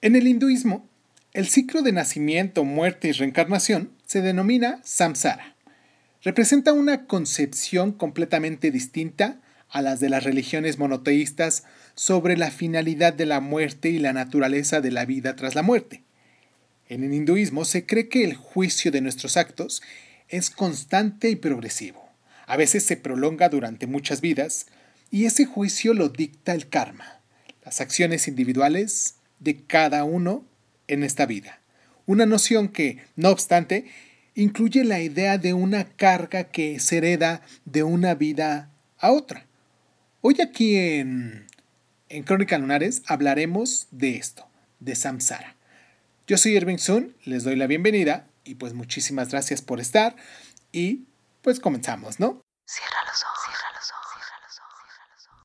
En el hinduismo, el ciclo de nacimiento, muerte y reencarnación se denomina samsara. Representa una concepción completamente distinta a las de las religiones monoteístas sobre la finalidad de la muerte y la naturaleza de la vida tras la muerte. En el hinduismo se cree que el juicio de nuestros actos es constante y progresivo. A veces se prolonga durante muchas vidas y ese juicio lo dicta el karma, las acciones individuales de cada uno en esta vida. Una noción que, no obstante, incluye la idea de una carga que se hereda de una vida a otra. Hoy aquí en, en Crónica Lunares hablaremos de esto, de Samsara. Yo soy Irving Sun, les doy la bienvenida y pues muchísimas gracias por estar y pues comenzamos, ¿no? Cierra los ojos, cierra los ojos, cierra los ojos, cierra los ojos.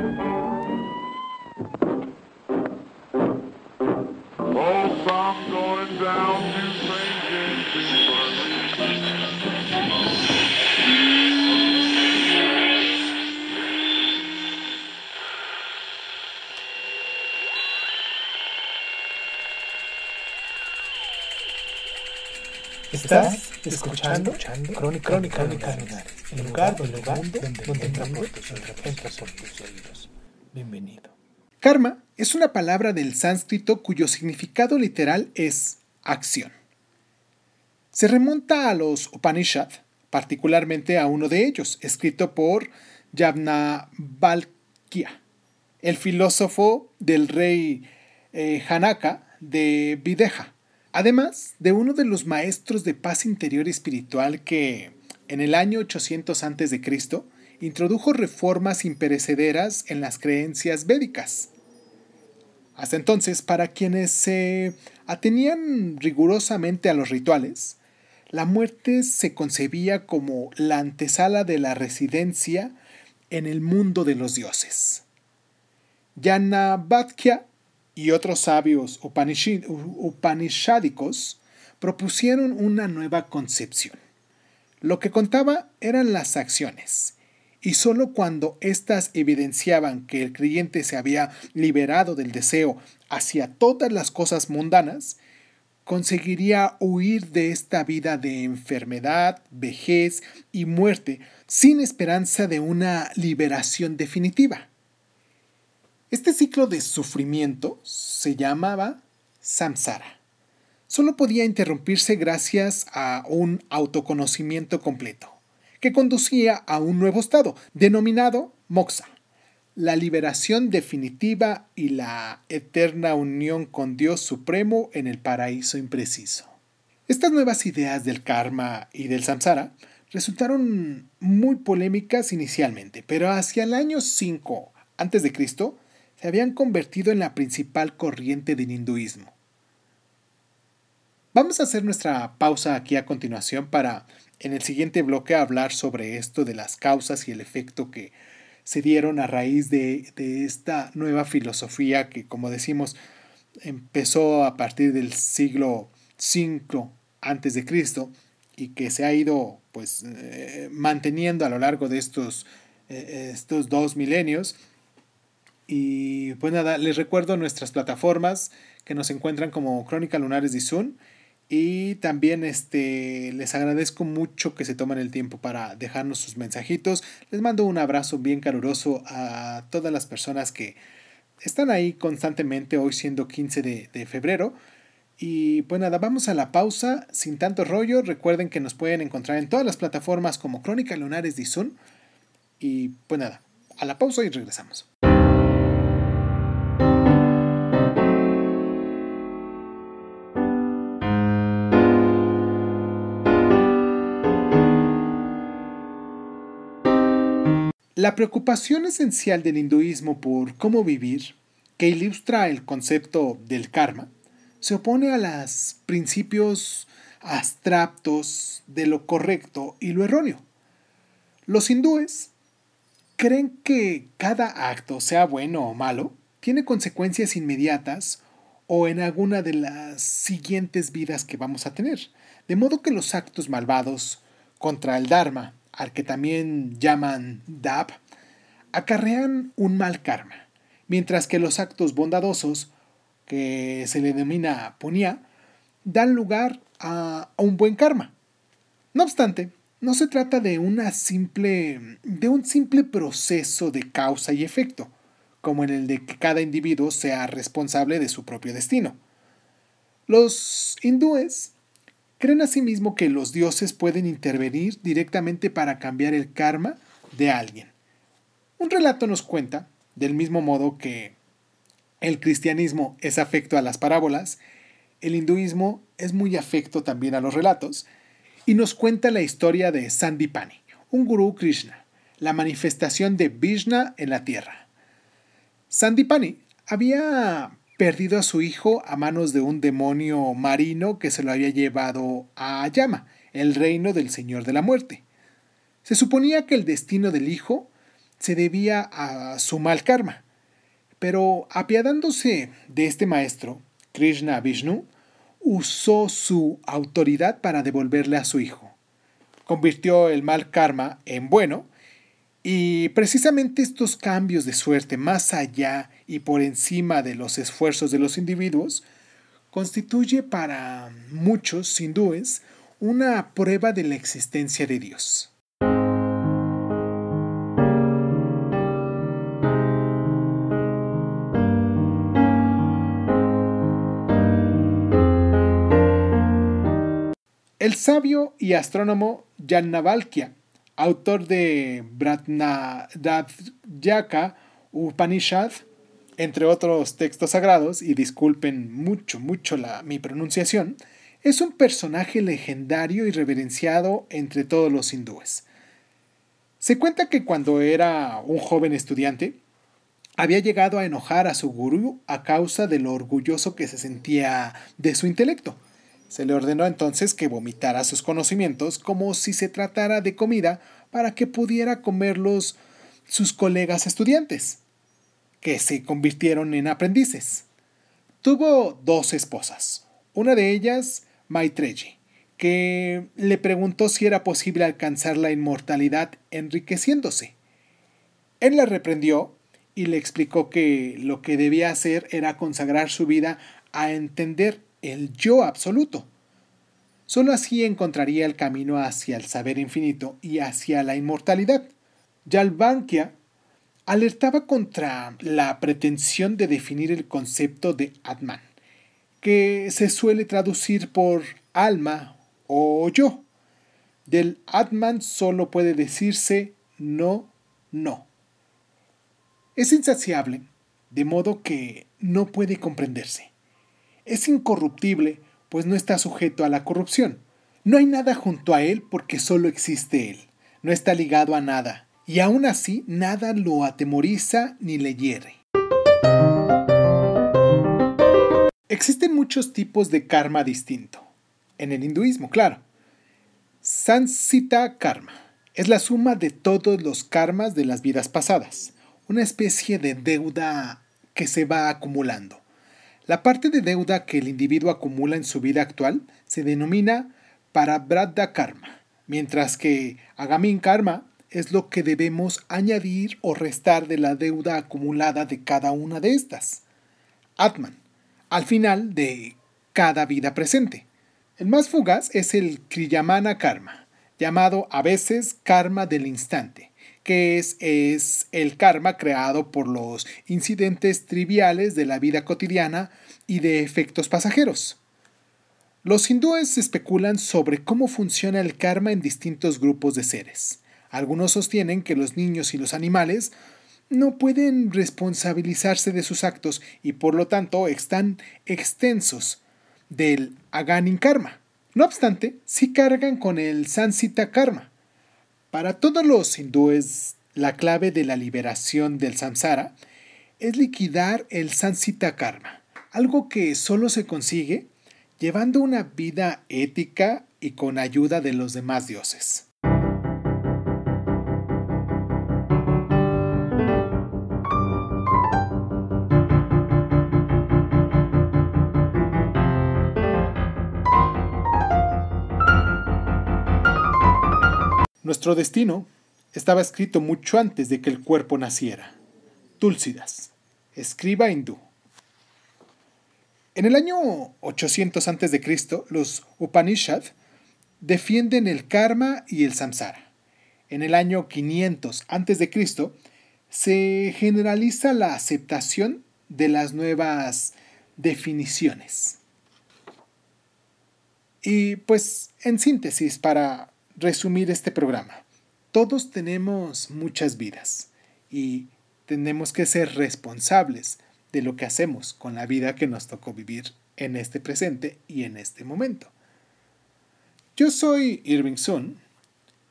Estás escuchando, Crónica, Crónica, Crónica el lugar, donde, el mundo, donde, entra por tus oídos. Bienvenido. Karma es una palabra del sánscrito cuyo significado literal es acción. Se remonta a los Upanishad, particularmente a uno de ellos, escrito por Yavnavalkya, el filósofo del rey eh, Hanaka de Videha además de uno de los maestros de paz interior y espiritual que, en el año 800 a.C., introdujo reformas imperecederas en las creencias védicas. Hasta entonces, para quienes se atenían rigurosamente a los rituales, la muerte se concebía como la antesala de la residencia en el mundo de los dioses. Yanabhatkya y otros sabios upanishádicos propusieron una nueva concepción. Lo que contaba eran las acciones, y sólo cuando éstas evidenciaban que el creyente se había liberado del deseo hacia todas las cosas mundanas, conseguiría huir de esta vida de enfermedad, vejez y muerte sin esperanza de una liberación definitiva. Este ciclo de sufrimiento se llamaba samsara. Solo podía interrumpirse gracias a un autoconocimiento completo, que conducía a un nuevo estado, denominado moksha, la liberación definitiva y la eterna unión con Dios Supremo en el paraíso impreciso. Estas nuevas ideas del karma y del samsara resultaron muy polémicas inicialmente, pero hacia el año 5 a.C., se habían convertido en la principal corriente del hinduismo. Vamos a hacer nuestra pausa aquí a continuación para en el siguiente bloque hablar sobre esto de las causas y el efecto que se dieron a raíz de, esta nueva filosofía que, como decimos, empezó a partir del siglo V antes de Cristo y que se ha ido pues eh, manteniendo a lo largo de estos, eh, estos dos milenios y pues nada, les recuerdo nuestras plataformas que nos encuentran como Crónica Lunares de Zoom. Y también este, les agradezco mucho que se tomen el tiempo para dejarnos sus mensajitos. Les mando un abrazo bien caluroso a todas las personas que están ahí constantemente, hoy siendo 15 de, de febrero. Y pues nada, vamos a la pausa sin tanto rollo. Recuerden que nos pueden encontrar en todas las plataformas como Crónica Lunares de Zoom. Y pues nada, a la pausa y regresamos. La preocupación esencial del hinduismo por cómo vivir, que ilustra el concepto del karma, se opone a los principios abstractos de lo correcto y lo erróneo. Los hindúes creen que cada acto, sea bueno o malo, tiene consecuencias inmediatas o en alguna de las siguientes vidas que vamos a tener, de modo que los actos malvados contra el Dharma, al que también llaman Dab, acarrean un mal karma, mientras que los actos bondadosos, que se le denomina punya, dan lugar a, un buen karma. No obstante, no se trata de, una simple, de un simple proceso de causa y efecto, como en el de que cada individuo sea responsable de su propio destino. Los hindúes creen asimismo que los dioses pueden intervenir directamente para cambiar el karma de alguien. Un relato nos cuenta, del mismo modo que el cristianismo es afecto a las parábolas, el hinduismo es muy afecto también a los relatos, y nos cuenta la historia de Sandipani, un gurú Krishna, la manifestación de Vishna en la tierra. Sandipani había perdido a su hijo a manos de un demonio marino que se lo había llevado a Yama, el reino del Señor de la Muerte. Se suponía que el destino del hijo se debía a su mal karma, pero apiadándose de este maestro, Krishna Vishnu, usó su autoridad para devolverle a su hijo. Convirtió el mal karma en bueno y precisamente estos cambios de suerte más allá y por encima de los esfuerzos de los individuos constituye para muchos hindúes una prueba de la existencia de Dios. El sabio y astrónomo Yajnavalkya autor de Bratnadhyaka Upanishad, entre otros textos sagrados, y disculpen mucho, mucho la, mi pronunciación, es un personaje legendario y reverenciado entre todos los hindúes. Se cuenta que cuando era un joven estudiante, había llegado a enojar a su gurú a causa de lo orgulloso que se sentía de su intelecto. Se le ordenó entonces que vomitara sus conocimientos como si se tratara de comida para que pudiera comerlos sus colegas estudiantes, que se convirtieron en aprendices. Tuvo dos esposas, una de ellas Maitreyi, que le preguntó si era posible alcanzar la inmortalidad enriqueciéndose. Él la reprendió y le explicó que lo que debía hacer era consagrar su vida a entender el yo absoluto. Solo así encontraría el camino hacia el saber infinito y hacia la inmortalidad. Yalbankia alertaba contra la pretensión de definir el concepto de Atman, que se suele traducir por alma o yo. Del Atman solo puede decirse no, no. Es insaciable, de modo que no puede comprenderse. Es incorruptible, pues no está sujeto a la corrupción. No hay nada junto a él porque solo existe él. No está ligado a nada, y aún así nada lo atemoriza ni le hiere. Existen muchos tipos de karma distinto. En el hinduismo, claro. Sansita karma es la suma de todos los karmas de las vidas pasadas, una especie de deuda que se va acumulando. La parte de deuda que el individuo acumula en su vida actual se denomina Parabradha Karma, mientras que Agamin Karma es lo que debemos añadir o restar de la deuda acumulada de cada una de estas. Atman, al final de cada vida presente. El más fugaz es el Kriyamana Karma, llamado a veces karma del instante, que es, es el karma creado por los incidentes triviales de la vida cotidiana y de efectos pasajeros. Los hindúes especulan sobre cómo funciona el karma en distintos grupos de seres. Algunos sostienen que los niños y los animales no pueden responsabilizarse de sus actos y por lo tanto están extensos del Aganin Karma. No obstante, sí cargan con el Sansita Karma, para todos los hindúes, la clave de la liberación del samsara es liquidar el sansita karma, algo que solo se consigue llevando una vida ética y con ayuda de los demás dioses. Nuestro destino estaba escrito mucho antes de que el cuerpo naciera. Tulsidas, escriba hindú. En el año 800 a.C., los Upanishad defienden el karma y el samsara. En el año 500 a.C., se generaliza la aceptación de las nuevas definiciones. Y pues, en síntesis, para resumir este programa, todos tenemos muchas vidas y tenemos que ser responsables de lo que hacemos con la vida que nos tocó vivir en este presente y en este momento. Yo soy Irving Sun,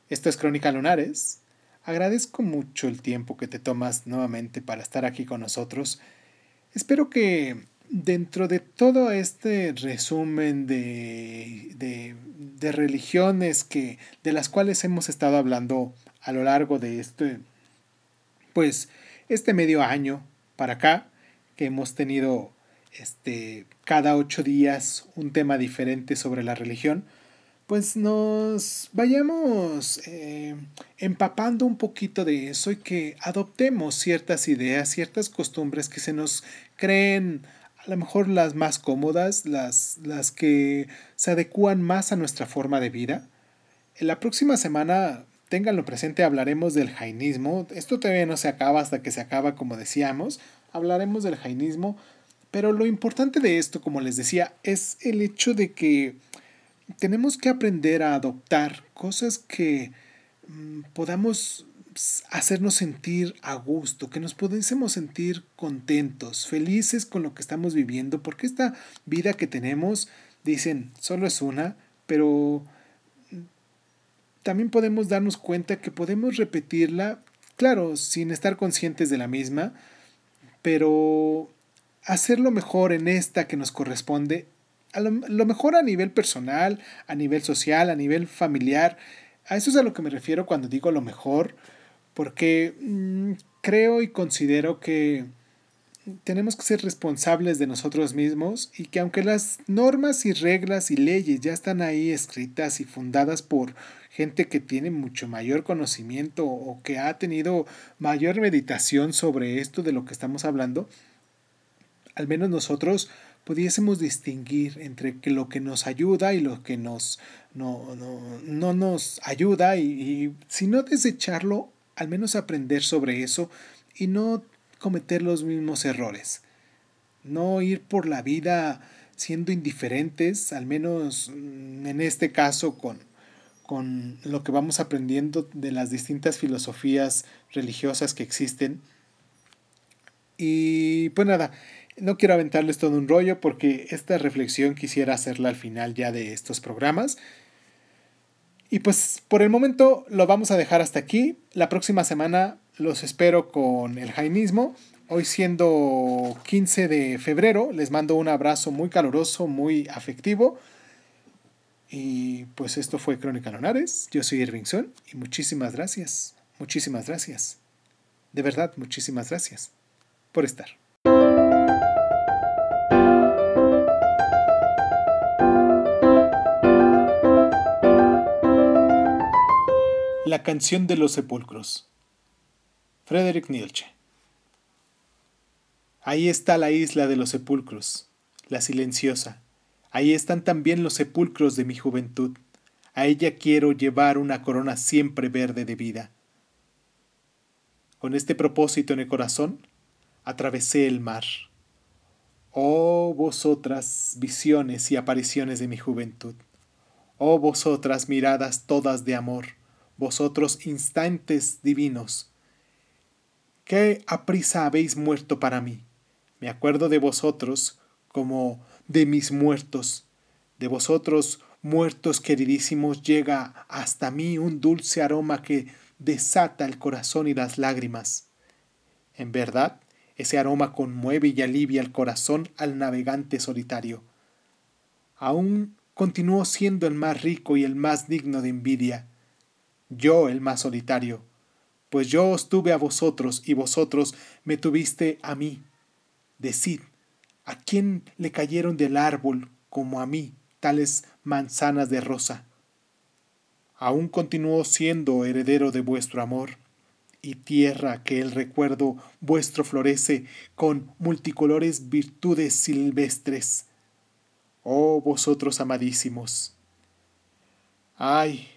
esto es Crónica Lunares, agradezco mucho el tiempo que te tomas nuevamente para estar aquí con nosotros. Espero que dentro de todo este resumen de, de, de, religiones que, de las cuales hemos estado hablando a lo largo de este, pues, este medio año para acá, que hemos tenido este, cada ocho días un tema diferente sobre la religión, pues nos vayamos eh, empapando un poquito de eso y que adoptemos ciertas ideas, ciertas costumbres que se nos creen a lo mejor las más cómodas, las, las que se adecúan más a nuestra forma de vida. En la próxima semana, ténganlo presente, hablaremos del jainismo. Esto todavía no se acaba hasta que se acaba, como decíamos. Hablaremos del jainismo. Pero lo importante de esto, como les decía, es el hecho de que tenemos que aprender a adoptar cosas que mm, podamos hacernos sentir a gusto, que nos pudiésemos sentir contentos, felices con lo que estamos viviendo, porque esta vida que tenemos, dicen, solo es una, pero también podemos darnos cuenta que podemos repetirla, claro, sin estar conscientes de la misma, pero hacerlo mejor en esta que nos corresponde, a lo, lo mejor a nivel personal, a nivel social, a nivel familiar, a eso es a lo que me refiero cuando digo lo mejor, porque mm, creo y considero que tenemos que ser responsables de nosotros mismos y que aunque las normas y reglas y leyes ya están ahí escritas y fundadas por gente que tiene mucho mayor conocimiento o que ha tenido mayor meditación sobre esto de lo que estamos hablando, al menos nosotros pudiésemos distinguir entre lo que nos ayuda y lo que nos no, no, nos ayuda y, y si no desecharlo al menos aprender sobre eso y no cometer los mismos errores. No ir por la vida siendo indiferentes, al menos mm, en este caso con, con lo que vamos aprendiendo de las distintas filosofías religiosas que existen. Y pues nada, no quiero aventarles todo un rollo porque esta reflexión quisiera hacerla al final ya de estos programas. Y pues por el momento lo vamos a dejar hasta aquí. La próxima semana los espero con el jainismo. Hoy siendo 15 de febrero, les mando un abrazo muy caluroso, muy afectivo. Y pues esto fue Crónica Lonares. Yo soy Irving Sun y muchísimas gracias, muchísimas gracias. De verdad, muchísimas gracias por estar. La canción de los sepulcros. Frederick Nietzsche. Ahí está la isla de los sepulcros, la silenciosa. Ahí están también los sepulcros de mi juventud. A ella quiero llevar una corona siempre verde de vida. Con este propósito en el corazón, atravesé el mar. Oh vosotras visiones y apariciones de mi juventud. Oh vosotras miradas todas de amor vosotros instantes divinos, qué aprisa habéis muerto para mí. Me acuerdo de vosotros como de mis muertos. De vosotros, muertos queridísimos, llega hasta mí un dulce aroma que desata el corazón y las lágrimas. En verdad, ese aroma conmueve y alivia el corazón al navegante solitario. Aún continúo siendo el más rico y el más digno de envidia yo el más solitario, pues yo os tuve a vosotros y vosotros me tuviste a mí. Decid, ¿a quién le cayeron del árbol como a mí tales manzanas de rosa? aún continúo siendo heredero de vuestro amor, y tierra que el recuerdo vuestro florece con multicolores virtudes silvestres. Oh vosotros amadísimos. Ay,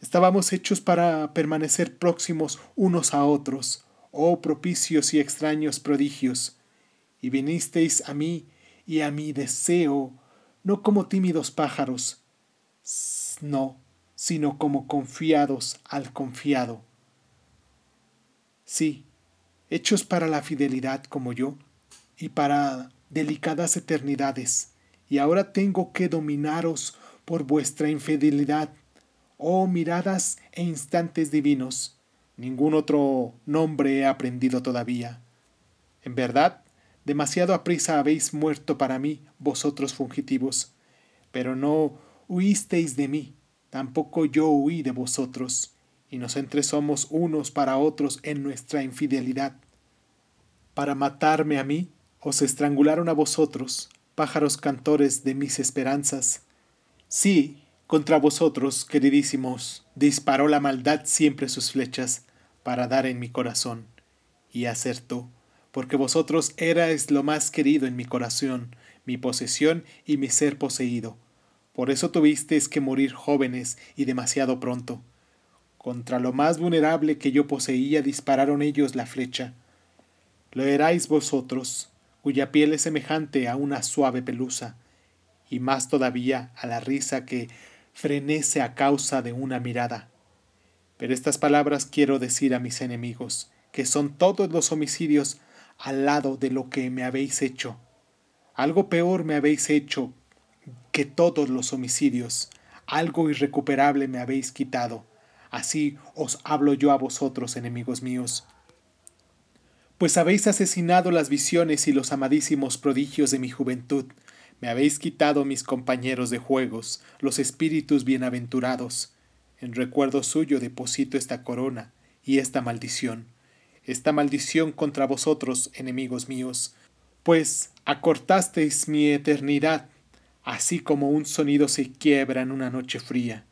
estábamos hechos para permanecer próximos unos a otros, oh propicios y extraños prodigios, y vinisteis a mí y a mi deseo, no como tímidos pájaros, no, sino como confiados al confiado. Sí, hechos para la fidelidad como yo, y para delicadas eternidades, y ahora tengo que dominaros por vuestra infidelidad, oh miradas e instantes divinos. Ningún otro nombre he aprendido todavía. En verdad, demasiado aprisa habéis muerto para mí, vosotros fugitivos, pero no huisteis de mí, tampoco yo huí de vosotros, y nosotros somos unos para otros en nuestra infidelidad. Para matarme a mí, os estrangularon a vosotros, pájaros cantores de mis esperanzas. Sí, contra vosotros, queridísimos, disparó la maldad siempre sus flechas, para dar en mi corazón. Y acertó, porque vosotros erais lo más querido en mi corazón, mi posesión y mi ser poseído por eso tuvisteis que morir jóvenes y demasiado pronto. Contra lo más vulnerable que yo poseía dispararon ellos la flecha. Lo erais vosotros, cuya piel es semejante a una suave pelusa, y más todavía a la risa que frenece a causa de una mirada. Pero estas palabras quiero decir a mis enemigos, que son todos los homicidios al lado de lo que me habéis hecho. Algo peor me habéis hecho que todos los homicidios, algo irrecuperable me habéis quitado. Así os hablo yo a vosotros, enemigos míos. Pues habéis asesinado las visiones y los amadísimos prodigios de mi juventud. Me habéis quitado mis compañeros de juegos, los espíritus bienaventurados. En recuerdo suyo deposito esta corona y esta maldición. Esta maldición contra vosotros, enemigos míos, pues acortasteis mi eternidad así como un sonido se quiebra en una noche fría.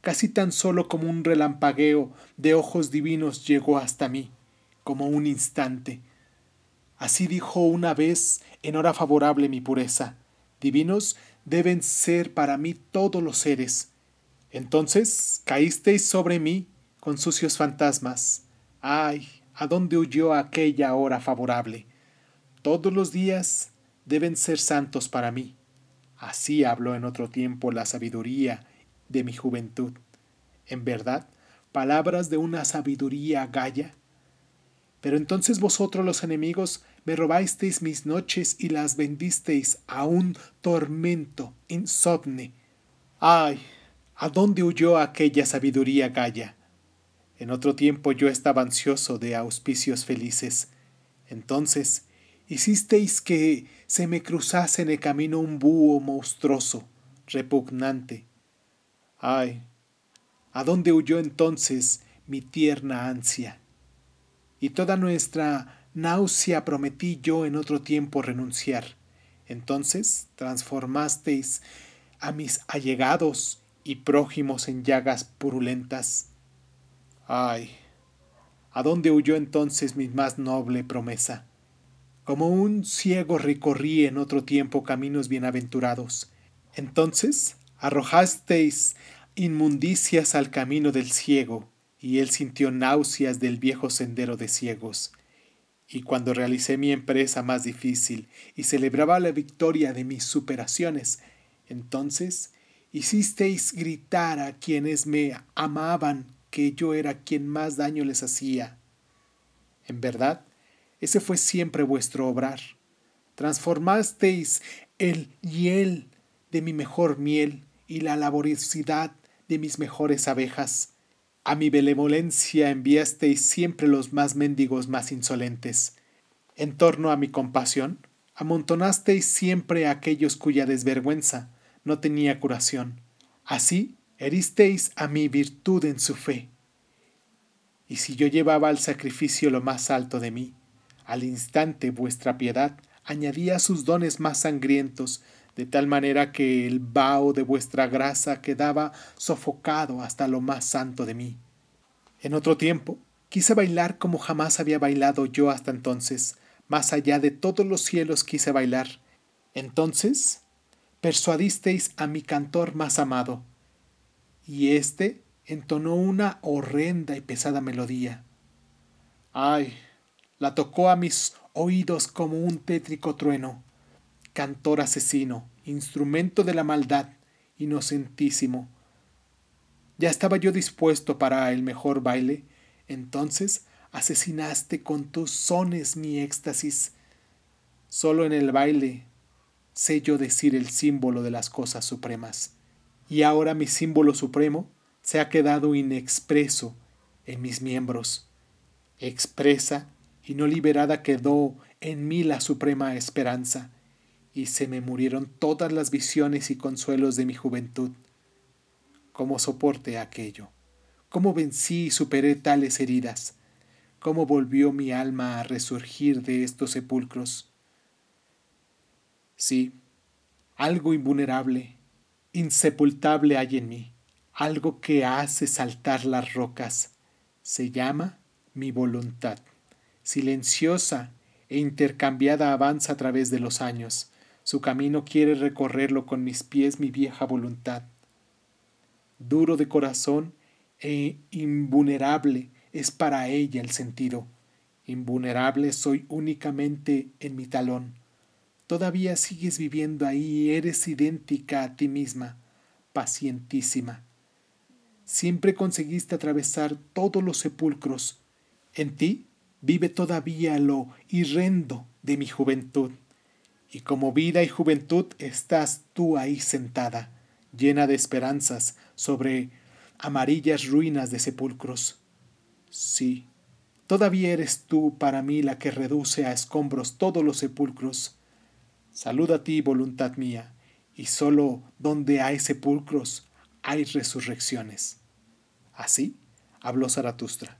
Casi tan solo como un relampagueo de ojos divinos llegó hasta mí, como un instante. Así dijo una vez en hora favorable mi pureza. Divinos deben ser para mí todos los seres. Entonces caísteis sobre mí con sucios fantasmas. Ay, ¿a dónde huyó aquella hora favorable? Todos los días deben ser santos para mí. Así habló en otro tiempo la sabiduría de mi juventud. En verdad, palabras de una sabiduría gaya. Pero entonces vosotros los enemigos me robasteis mis noches y las vendisteis a un tormento insomne. ¡Ay! ¿A dónde huyó aquella sabiduría gaya? En otro tiempo yo estaba ansioso de auspicios felices. Entonces hicisteis que se me cruzase en el camino un búho monstruoso, repugnante. Ay, ¿a dónde huyó entonces mi tierna ansia? Y toda nuestra náusea prometí yo en otro tiempo renunciar. Entonces transformasteis a mis allegados y prójimos en llagas purulentas. Ay, ¿a dónde huyó entonces mi más noble promesa? Como un ciego recorrí en otro tiempo caminos bienaventurados. Entonces arrojasteis inmundicias al camino del ciego, y él sintió náuseas del viejo sendero de ciegos. Y cuando realicé mi empresa más difícil y celebraba la victoria de mis superaciones, entonces hicisteis gritar a quienes me amaban que yo era quien más daño les hacía. En verdad, ese fue siempre vuestro obrar. Transformasteis el hiel de mi mejor miel y la laboriosidad de mis mejores abejas. A mi benevolencia enviasteis siempre los más mendigos más insolentes. En torno a mi compasión, amontonasteis siempre a aquellos cuya desvergüenza no tenía curación. Así heristeis a mi virtud en su fe. Y si yo llevaba al sacrificio lo más alto de mí, al instante vuestra piedad añadía sus dones más sangrientos, de tal manera que el vaho de vuestra grasa quedaba sofocado hasta lo más santo de mí. En otro tiempo, quise bailar como jamás había bailado yo hasta entonces, más allá de todos los cielos quise bailar. Entonces, persuadisteis a mi cantor más amado, y éste entonó una horrenda y pesada melodía. Ay, la tocó a mis oídos como un tétrico trueno. Cantor asesino, instrumento de la maldad, inocentísimo. Ya estaba yo dispuesto para el mejor baile, entonces asesinaste con tus sones mi éxtasis. Solo en el baile sé yo decir el símbolo de las cosas supremas. Y ahora mi símbolo supremo se ha quedado inexpreso en mis miembros. Expresa y no liberada quedó en mí la suprema esperanza, y se me murieron todas las visiones y consuelos de mi juventud. ¿Cómo soporté aquello? ¿Cómo vencí y superé tales heridas? ¿Cómo volvió mi alma a resurgir de estos sepulcros? Sí, algo invulnerable, insepultable hay en mí, algo que hace saltar las rocas. Se llama mi voluntad. Silenciosa e intercambiada avanza a través de los años. Su camino quiere recorrerlo con mis pies mi vieja voluntad. Duro de corazón e invulnerable es para ella el sentido. Invulnerable soy únicamente en mi talón. Todavía sigues viviendo ahí, eres idéntica a ti misma, pacientísima. Siempre conseguiste atravesar todos los sepulcros. En ti vive todavía lo irrendo de mi juventud. Y como vida y juventud estás tú ahí sentada, llena de esperanzas, sobre amarillas ruinas de sepulcros. Sí, todavía eres tú para mí la que reduce a escombros todos los sepulcros. Salud a ti, voluntad mía, y sólo donde hay sepulcros hay resurrecciones. Así habló Zaratustra.